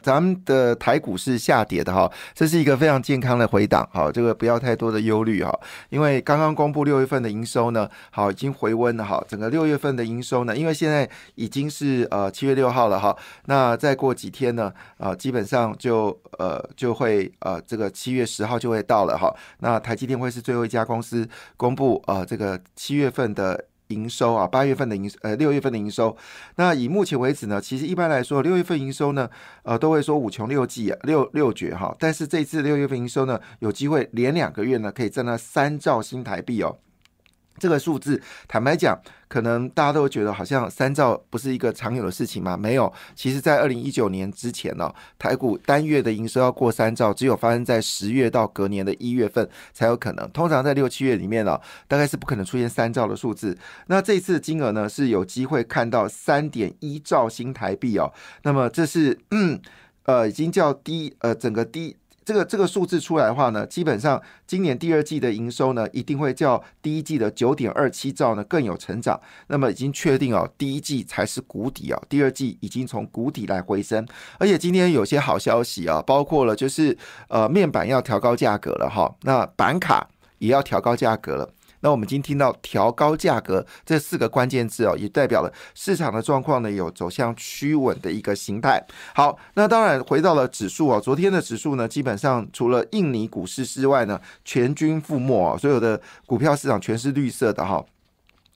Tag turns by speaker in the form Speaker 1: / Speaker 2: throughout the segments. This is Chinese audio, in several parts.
Speaker 1: 咱们的台股是下跌的哈，这是一个非常健康的回档，好，这个不要太多的忧虑哈，因为刚刚公布六月份的营收呢，好已经回温了哈，整个六月份的营收呢，因为现在已经是呃七月六号了哈，那再过几天呢，啊基本上就呃就会呃这个七月十号就会到了哈，那台积电会是最后一家公司公布呃这个七月份的。营收啊，八月份的营呃六月份的营收，那以目前为止呢，其实一般来说六月份营收呢，呃都会说五穷六计啊，六六绝哈，但是这次六月份营收呢，有机会连两个月呢，可以挣到三兆新台币哦。这个数字，坦白讲，可能大家都觉得好像三兆不是一个常有的事情吗？没有，其实，在二零一九年之前呢，台股单月的营收要过三兆，只有发生在十月到隔年的一月份才有可能。通常在六七月里面呢，大概是不可能出现三兆的数字。那这次金额呢，是有机会看到三点一兆新台币哦。那么这是嗯呃，已经叫低呃整个低。这个这个数字出来的话呢，基本上今年第二季的营收呢，一定会较第一季的九点二七兆呢更有成长。那么已经确定哦，第一季才是谷底哦，第二季已经从谷底来回升。而且今天有些好消息啊，包括了就是呃面板要调高价格了哈，那板卡也要调高价格了。那我们今天听到调高价格这四个关键字哦，也代表了市场的状况呢有走向趋稳的一个形态。好，那当然回到了指数哦，昨天的指数呢，基本上除了印尼股市之外呢，全军覆没哦，所有的股票市场全是绿色的哈。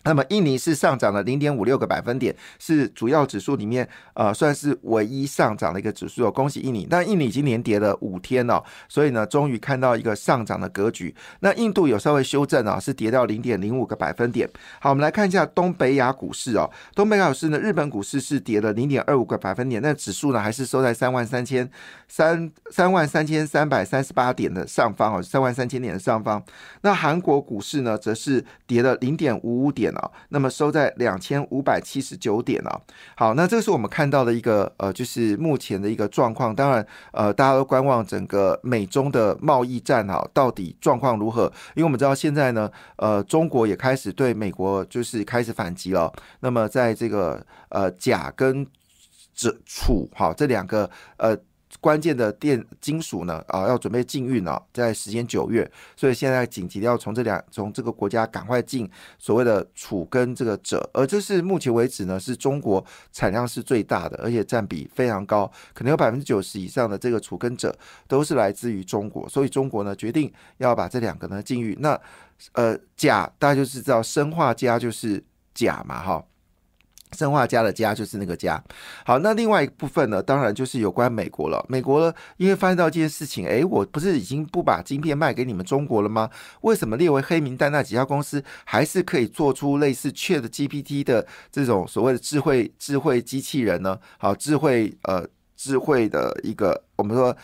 Speaker 1: 那么印尼是上涨了零点五六个百分点，是主要指数里面呃算是唯一上涨的一个指数哦，恭喜印尼。但印尼已经连跌了五天了，所以呢，终于看到一个上涨的格局。那印度有稍微修正啊，是跌到零点零五个百分点。好，我们来看一下东北亚股市哦，东北亚股市呢，日本股市是跌了零点二五个百分点，那指数呢还是收在三万三千三三万三千三百三十八点的上方哦，三万三千点的上方。那韩国股市呢，则是跌了零点五五点。啊，那么收在两千五百七十九点啊。好，那这是我们看到的一个呃，就是目前的一个状况。当然，呃，大家都观望整个美中的贸易战哈，到底状况如何？因为我们知道现在呢，呃，中国也开始对美国就是开始反击了。那么在这个呃甲跟这储哈这两个呃。关键的电金属呢啊，要准备禁运了，在时间九月，所以现在紧急要从这两从这个国家赶快进所谓的储跟这个锗，而这是目前为止呢是中国产量是最大的，而且占比非常高，可能有百分之九十以上的这个储跟锗都是来自于中国，所以中国呢决定要把这两个呢禁运。那呃钾大家就知道生化镓就是钾嘛哈。生化家的家就是那个家。好，那另外一部分呢，当然就是有关美国了。美国呢，因为发现到这件事情，诶，我不是已经不把晶片卖给你们中国了吗？为什么列为黑名单那几家公司还是可以做出类似 Chat GPT 的这种所谓的智慧智慧机器人呢？好，智慧呃智慧的一个我们说。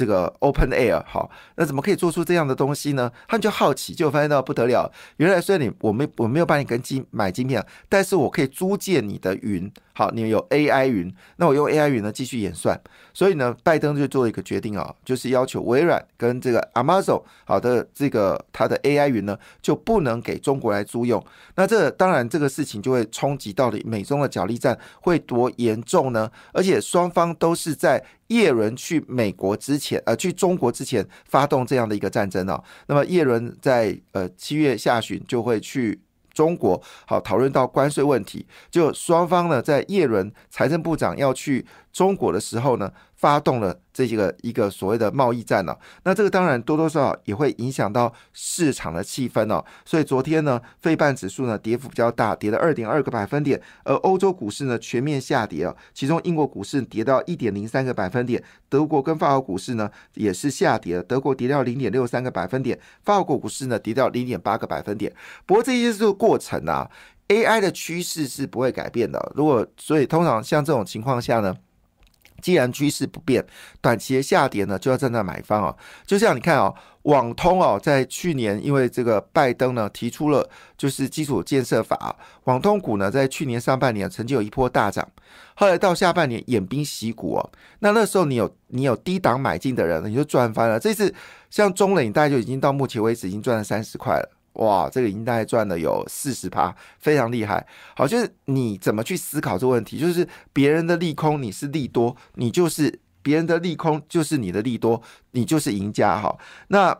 Speaker 1: 这个 Open Air 好，那怎么可以做出这样的东西呢？他们就好奇，就发现到不得了。原来虽然你我没我没有帮你跟晶买晶片，但是我可以租借你的云。好，你有 AI 云，那我用 AI 云呢继续演算。所以呢，拜登就做了一个决定啊，就是要求微软跟这个 Amazon 好的这个它的 AI 云呢就不能给中国来租用。那这当然这个事情就会冲击到底美中的角力战会多严重呢？而且双方都是在叶伦去美国之前，呃，去中国之前发动这样的一个战争啊。那么叶伦在呃七月下旬就会去。中国好讨论到关税问题，就双方呢在叶伦财政部长要去中国的时候呢。发动了这个一个所谓的贸易战呢，那这个当然多多少少也会影响到市场的气氛哦。所以昨天呢，费半指数呢跌幅比较大，跌了二点二个百分点，而欧洲股市呢全面下跌啊，其中英国股市跌到一点零三个百分点，德国跟法国股市呢也是下跌，德国跌掉零点六三个百分点，法国股市呢跌掉零点八个百分点。不过这些是过程啊，AI 的趋势是不会改变的。如果所以通常像这种情况下呢。既然趋势不变，短期的下跌呢就要站在买方哦。就像你看哦，网通哦，在去年因为这个拜登呢提出了就是基础建设法，网通股呢在去年上半年曾经有一波大涨，后来到下半年偃兵息鼓哦。那那时候你有你有低档买进的人，你就赚翻了。这次像中磊，大概就已经到目前为止已经赚了三十块了。哇，这个已经大概赚了有四十趴，非常厉害。好，就是你怎么去思考这个问题？就是别人的利空，你是利多，你就是别人的利空，就是你的利多，你就是赢家。哈，那。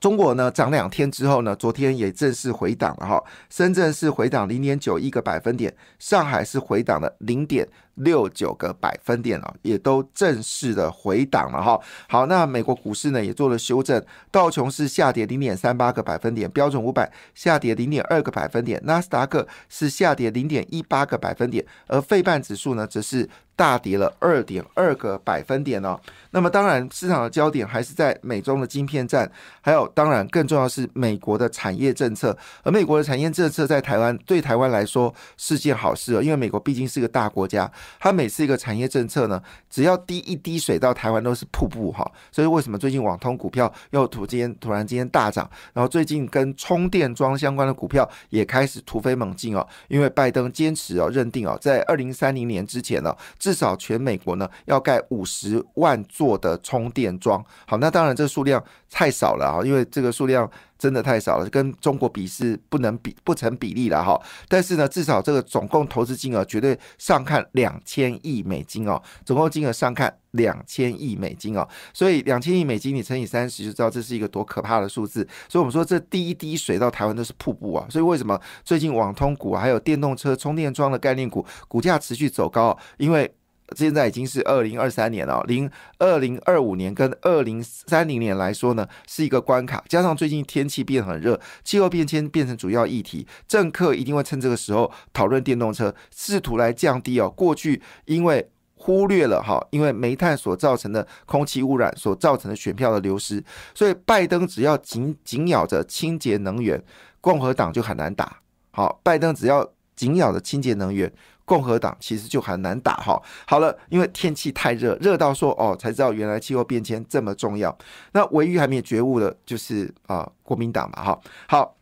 Speaker 1: 中国呢涨两天之后呢，昨天也正式回档了哈。深圳是回档零点九一个百分点，上海是回档了零点六九个百分点了，也都正式的回档了哈。好，那美国股市呢也做了修正，道琼是下跌零点三八个百分点，标准五百下跌零点二个百分点，纳斯达克是下跌零点一八个百分点，而费半指数呢则是。大跌了二点二个百分点哦。那么当然，市场的焦点还是在美中的晶片战，还有当然更重要是美国的产业政策。而美国的产业政策在台湾对台湾来说是件好事哦，因为美国毕竟是个大国家，它每次一个产业政策呢，只要滴一滴水到台湾都是瀑布哈。所以为什么最近网通股票又突间突然之间大涨？然后最近跟充电桩相关的股票也开始突飞猛进哦，因为拜登坚持哦，认定哦，在二零三零年之前呢。至少全美国呢要盖五十万座的充电桩。好，那当然这数量太少了啊，因为这个数量真的太少了，跟中国比是不能比不成比例了哈。但是呢，至少这个总共投资金额绝对上看两千亿美金哦，总共金额上看两千亿美金哦。所以两千亿美金你乘以三十，就知道这是一个多可怕的数字。所以我们说这第一滴水到台湾都是瀑布啊。所以为什么最近网通股还有电动车充电桩的概念股股价持续走高？因为现在已经是二零二三年了，零二零二五年跟二零三零年来说呢，是一个关卡。加上最近天气变很热，气候变迁变成主要议题，政客一定会趁这个时候讨论电动车，试图来降低哦过去因为忽略了哈，因为煤炭所造成的空气污染所造成的选票的流失。所以拜登只要紧紧咬着清洁能源，共和党就很难打。好，拜登只要紧咬着清洁能源。共和党其实就很难打哈。好了，因为天气太热，热到说哦，才知道原来气候变迁这么重要。那唯一还没有觉悟的，就是啊，国民党嘛哈。好，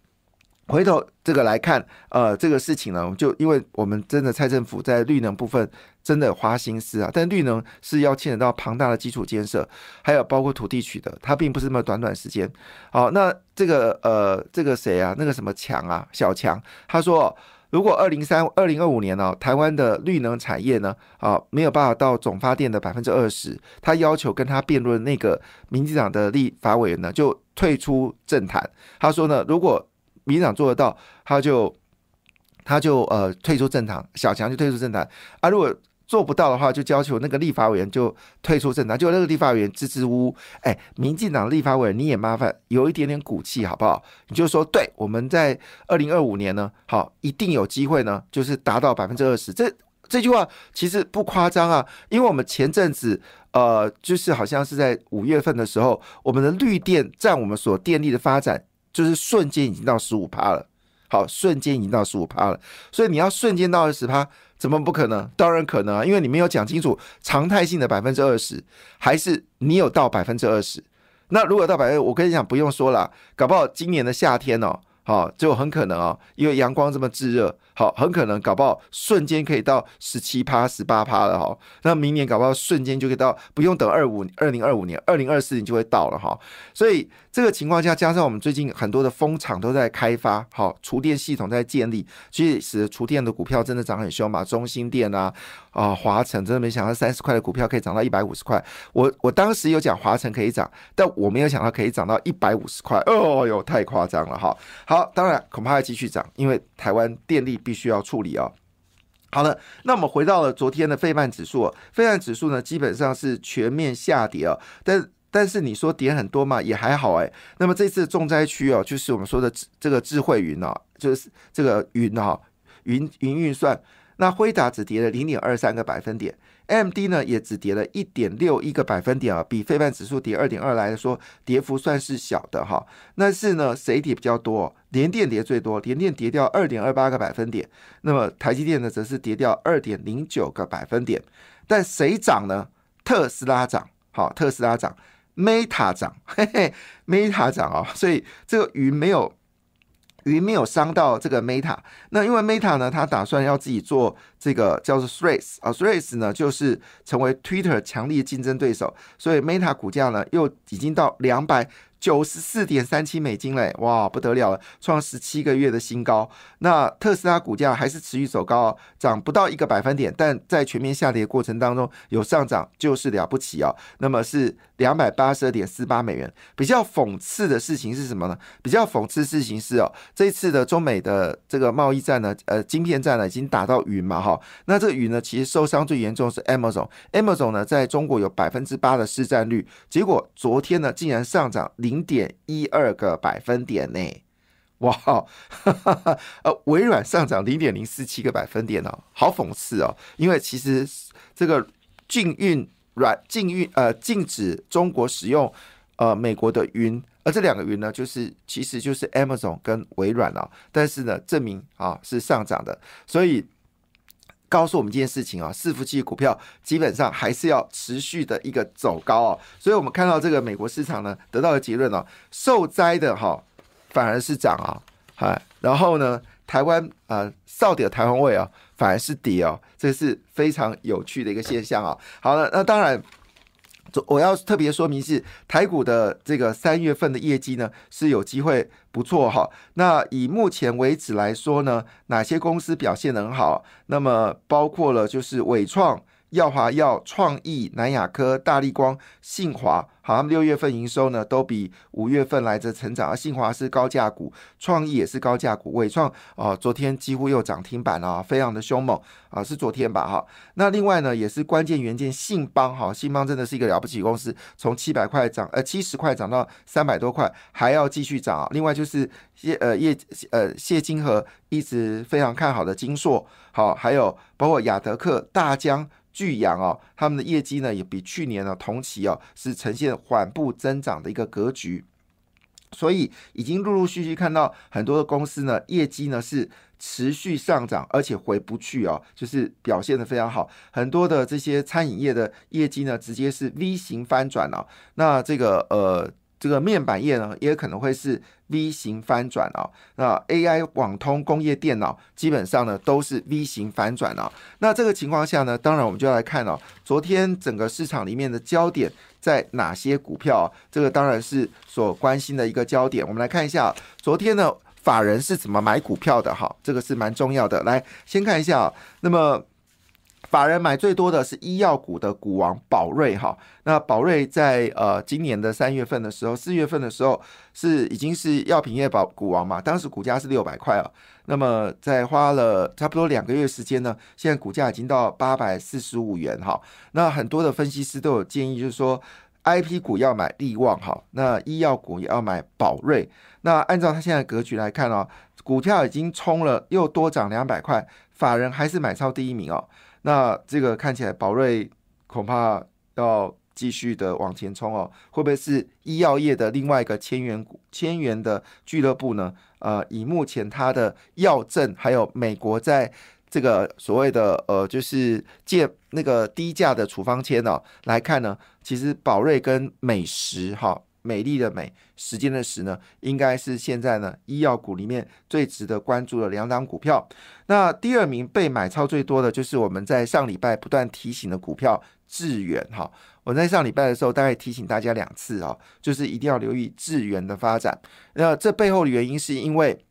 Speaker 1: 回头这个来看，呃，这个事情呢，我们就因为我们真的蔡政府在绿能部分真的花心思啊，但绿能是要牵扯到庞大的基础建设，还有包括土地取得，它并不是那么短短时间。好，那这个呃，这个谁啊？那个什么强啊，小强，他说。如果二零三二零二五年呢，台湾的绿能产业呢，啊，没有办法到总发电的百分之二十，他要求跟他辩论那个民进党的立法委员呢，就退出政坛。他说呢，如果民进党做得到，他就他就呃退出政坛，小强就退出政坛啊。如果做不到的话，就要求那个立法委员就退出政坛。就那个立法委员支支吾吾，哎，民进党立法委员你也麻烦有一点点骨气好不好？你就说，对，我们在二零二五年呢，好，一定有机会呢，就是达到百分之二十。这这句话其实不夸张啊，因为我们前阵子呃，就是好像是在五月份的时候，我们的绿电占我们所电力的发展，就是瞬间已经到十五趴了。好，瞬间已经到十五趴了，所以你要瞬间到二十趴。怎么不可能？当然可能啊，因为你没有讲清楚常态性的百分之二十，还是你有到百分之二十。那如果到百分，我跟你讲不用说了，搞不好今年的夏天哦，好就很可能哦，因为阳光这么炙热，好很可能搞不好瞬间可以到十七趴、十八趴了哈。那明年搞不好瞬间就可以到，不用等二五二零二五年，二零二四年就会到了哈。所以。这个情况下，加上我们最近很多的风场都在开发，好，厨电系统在建立，所以使得厨电的股票真的涨很凶嘛。中心电啊，啊，华晨真的没想到三十块的股票可以涨到一百五十块。我我当时有讲华晨可以涨，但我没有想到可以涨到一百五十块。哦哟，太夸张了哈。好，当然恐怕要继续涨，因为台湾电力必须要处理哦。好了，那我们回到了昨天的费曼指数，费曼指数呢基本上是全面下跌啊，但。但是你说跌很多嘛，也还好哎。那么这次重灾区哦，就是我们说的这个智慧云哦，就是这个云啊，云云运算。那辉达只跌了零点二三个百分点，M D 呢也只跌了一点六一个百分点啊，比非半指数跌二点二来说，跌幅算是小的哈。但是呢，谁跌比较多？联电跌最多，联电跌掉二点二八个百分点。那么台积电呢，则是跌掉二点零九个百分点。但谁涨呢？特斯拉涨，好，特斯拉涨，Meta 涨，嘿嘿，Meta 涨啊，所以这个云没有。云没有伤到这个 Meta，那因为 Meta 呢，它打算要自己做这个叫做 Threads 啊，Threads 呢就是成为 Twitter 强力竞争对手，所以 Meta 股价呢又已经到两百。九十四点三七美金嘞，哇，不得了了，创十七个月的新高。那特斯拉股价还是持续走高，涨不到一个百分点，但在全面下跌过程当中有上涨就是了不起哦。那么是两百八十二点四八美元。比较讽刺的事情是什么呢？比较讽刺事情是哦，这次的中美的这个贸易战呢，呃，晶片战呢已经打到云嘛哈。那这个云呢，其实受伤最严重是 Amazon，Amazon 呢在中国有百分之八的市占率，结果昨天呢竟然上涨。零点一二个百分点呢，哇，哈哈哈呃，微软上涨零点零四七个百分点哦，好讽刺哦，因为其实这个禁运软禁运呃禁止中国使用呃美国的云，而这两个云呢，就是其实就是 Amazon 跟微软啊，但是呢证明啊是上涨的，所以。告诉我们这件事情啊，伺服器股票基本上还是要持续的一个走高哦，所以我们看到这个美国市场呢得到的结论哦，受灾的哈反而是涨啊，哎，然后呢台湾啊少点台湾位啊反而是跌哦，这是非常有趣的一个现象啊。好了，那当然。我要特别说明是台股的这个三月份的业绩呢是有机会不错哈。那以目前为止来说呢，哪些公司表现很好？那么包括了就是伟创。耀华耀、创意、南亚科、大力光、信华，好像六月份营收呢都比五月份来着成长。而信华是高价股，创意也是高价股。伟创啊，昨天几乎又涨停板了，非常的凶猛啊，是昨天吧？哈，那另外呢，也是关键元件信邦，哈，信邦真的是一个了不起公司，从七百块涨呃七十块涨到三百多块，还要继续涨。另外就是谢呃叶呃谢金河一直非常看好的金硕，好，还有包括亚德克、大疆。巨阳哦，他们的业绩呢也比去年呢同期哦是呈现缓步增长的一个格局，所以已经陆陆续续看到很多的公司呢业绩呢是持续上涨，而且回不去哦，就是表现的非常好。很多的这些餐饮业的业绩呢直接是 V 型翻转了。那这个呃。这个面板业呢，也可能会是 V 型翻转啊。那 AI、网通、工业电脑基本上呢都是 V 型反转啊。那这个情况下呢，当然我们就要来看哦，昨天整个市场里面的焦点在哪些股票？这个当然是所关心的一个焦点。我们来看一下，昨天呢法人是怎么买股票的？哈，这个是蛮重要的。来，先看一下，那么。法人买最多的是医药股的股王宝瑞哈，那宝瑞在呃今年的三月份的时候，四月份的时候是已经是药品业宝股王嘛，当时股价是六百块啊，那么在花了差不多两个月时间呢，现在股价已经到八百四十五元哈，那很多的分析师都有建议，就是说 I P 股要买利旺哈，那医药股也要买宝瑞，那按照他现在格局来看哦，股票已经冲了又多涨两百块，法人还是买超第一名哦。那这个看起来宝瑞恐怕要继续的往前冲哦，会不会是医药业的另外一个千元股、千元的俱乐部呢？呃，以目前它的药证，还有美国在这个所谓的呃，就是借那个低价的处方签呢来看呢，其实宝瑞跟美食哈。美丽的美，时间的时呢，应该是现在呢医药股里面最值得关注的两档股票。那第二名被买超最多的就是我们在上礼拜不断提醒的股票智远哈。我在上礼拜的时候大概提醒大家两次啊，就是一定要留意智远的发展。那这背后的原因是因为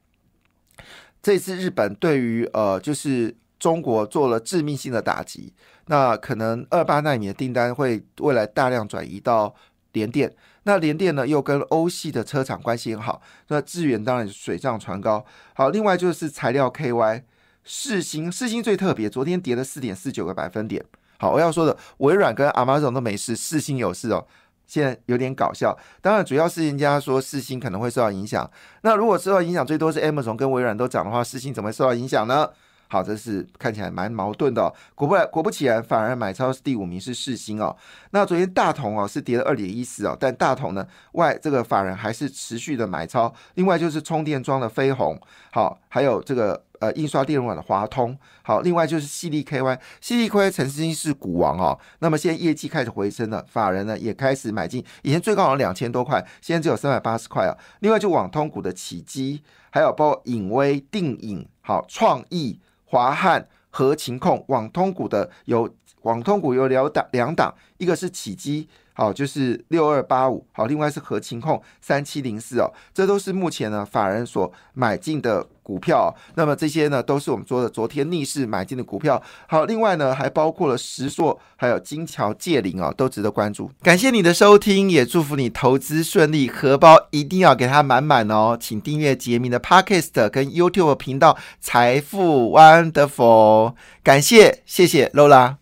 Speaker 1: 这次日本对于呃就是中国做了致命性的打击，那可能二八纳米的订单会未来大量转移到。联电，那联电呢又跟欧系的车厂关系很好，那智远当然水涨船高。好，另外就是材料 KY，世星，世星最特别，昨天跌了四点四九个百分点。好，我要说的，微软跟 Amazon 都没事，世星有事哦，现在有点搞笑。当然，主要是人家说世星可能会受到影响。那如果受到影响最多是 Amazon 跟微软都涨的话，世星怎么会受到影响呢？好，这是看起来蛮矛盾的。果不果不其然，反而买超是第五名是世新哦。那昨天大同哦是跌了二点一四哦，但大同呢外这个法人还是持续的买超。另外就是充电桩的飞鸿，好，还有这个。呃，印刷电路板的华通，好，另外就是细粒 KY，细粒 KY 陈思金是股王哦，那么现在业绩开始回升了，法人呢也开始买进，以前最高好像两千多块，现在只有三百八十块啊。另外就网通股的起基，还有包括影威、定影、好创意、华汉、和情控，网通股的有网通股有两档两档，一个是起基。好，就是六二八五，好，另外是合情控三七零四哦，这都是目前呢法人所买进的股票。那么这些呢都是我们说的昨天逆势买进的股票。好，另外呢还包括了石硕，还有金桥借灵哦，都值得关注。感谢你的收听，也祝福你投资顺利，荷包一定要给它满满哦。请订阅杰明的 Podcast 跟 YouTube 频道财富 Wonderful。感谢，谢谢 Lola。